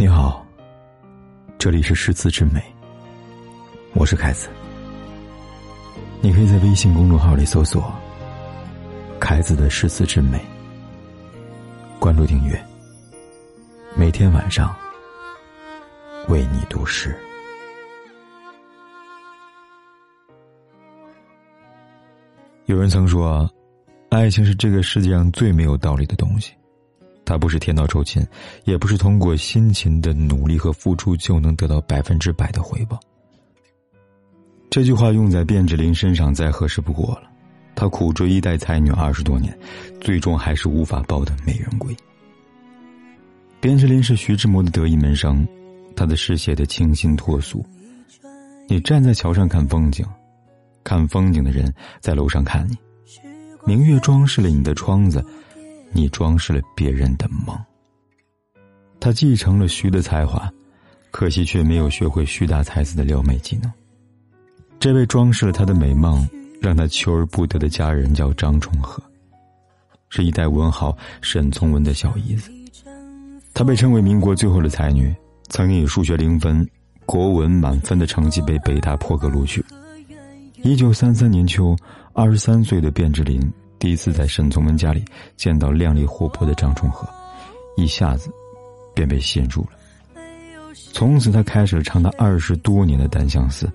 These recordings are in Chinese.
你好，这里是诗词之美，我是凯子。你可以在微信公众号里搜索“凯子的诗词之美”，关注订阅，每天晚上为你读诗。有人曾说，爱情是这个世界上最没有道理的东西。它不是天道酬勤，也不是通过辛勤的努力和付出就能得到百分之百的回报。这句话用在卞之琳身上再合适不过了。他苦追一代才女二十多年，最终还是无法抱得美人归。卞之琳是徐志摩的得意门生，他的诗写的清新脱俗。你站在桥上看风景，看风景的人在楼上看你，明月装饰了你的窗子。你装饰了别人的梦。他继承了徐的才华，可惜却没有学会徐大才子的撩妹技能。这位装饰了他的美梦，让他求而不得的佳人叫张崇和，是一代文豪沈从文的小姨子。她被称为民国最后的才女，曾经以数学零分、国文满分的成绩被北大破格录取。一九三三年秋，二十三岁的卞之琳。第一次在沈从文家里见到靓丽活泼的张崇和，一下子便被吸引住了。从此，他开始了长达二十多年的单相思。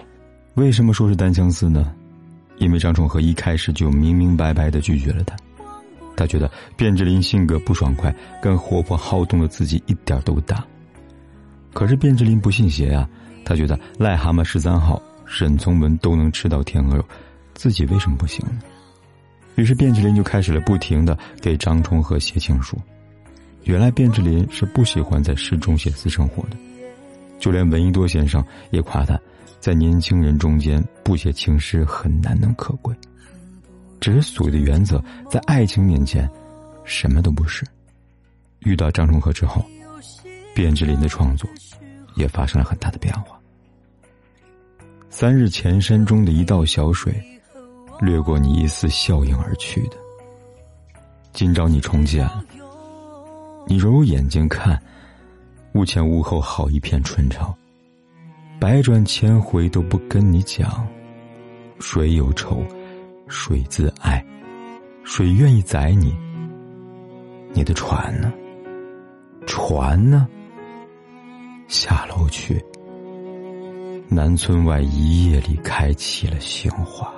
为什么说是单相思呢？因为张崇和一开始就明明白白的拒绝了他。他觉得卞之琳性格不爽快，跟活泼好动的自己一点都不搭。可是卞之琳不信邪啊，他觉得癞蛤蟆十三号沈从文都能吃到天鹅肉，自己为什么不行呢？于是卞之琳就开始了不停的给张充和写情书。原来卞之琳是不喜欢在诗中写私生活的，就连闻一多先生也夸他，在年轻人中间不写情诗很难能可贵。只是所谓的原则，在爱情面前，什么都不是。遇到张充和之后，卞之琳的创作也发生了很大的变化。三日前山中的一道小水。掠过你一丝笑影而去的。今朝你重见了，你揉揉眼睛看，屋前屋后好一片春潮。百转千回都不跟你讲，谁有愁，谁自爱，谁愿意载你？你的船呢？船呢？下楼去。南村外一夜里开起了杏花。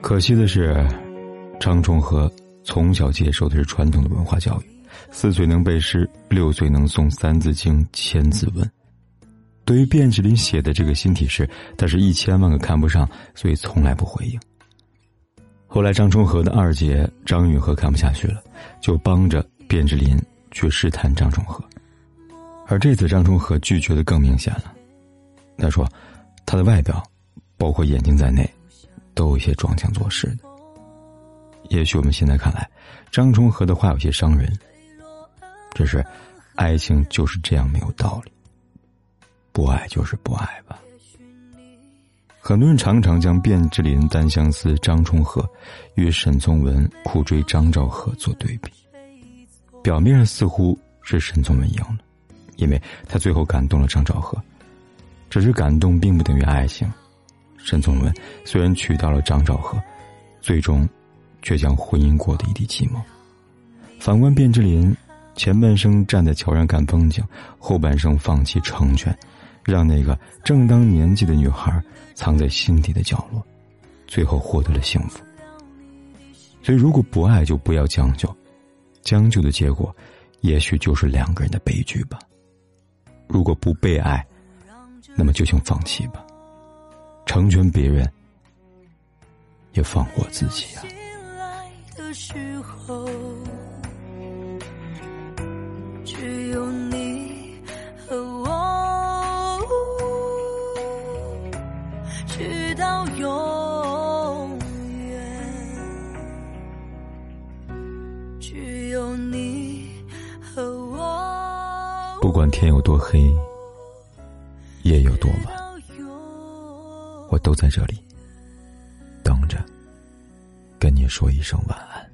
可惜的是，张充和从小接受的是传统的文化教育，四岁能背诗，六岁能诵《三字经》《千字文》。对于卞之琳写的这个新体诗，他是一千万个看不上，所以从来不回应。后来，张充和的二姐张允和看不下去了，就帮着卞之琳去试探张充和。而这次，张充和拒绝的更明显了。他说：“他的外表，包括眼睛在内。”都有些装腔作势的。也许我们现在看来，张充和的话有些伤人。只是，爱情就是这样没有道理。不爱就是不爱吧。很多人常常将卞之琳单相思、张充和与沈从文苦追张兆和做对比。表面上似乎是沈从文赢了，因为他最后感动了张兆和。只是感动并不等于爱情。沈从文虽然娶到了张兆和，最终却将婚姻过得一地鸡毛。反观卞之琳，前半生站在桥上看风景，后半生放弃成全，让那个正当年纪的女孩藏在心底的角落，最后获得了幸福。所以，如果不爱就不要将就，将就的结果，也许就是两个人的悲剧吧。如果不被爱，那么就请放弃吧。成全别人，也放过自己啊！只有你和我，直到永远。只有你和我，不管天有多黑，夜有多晚。我都在这里，等着，跟你说一声晚安。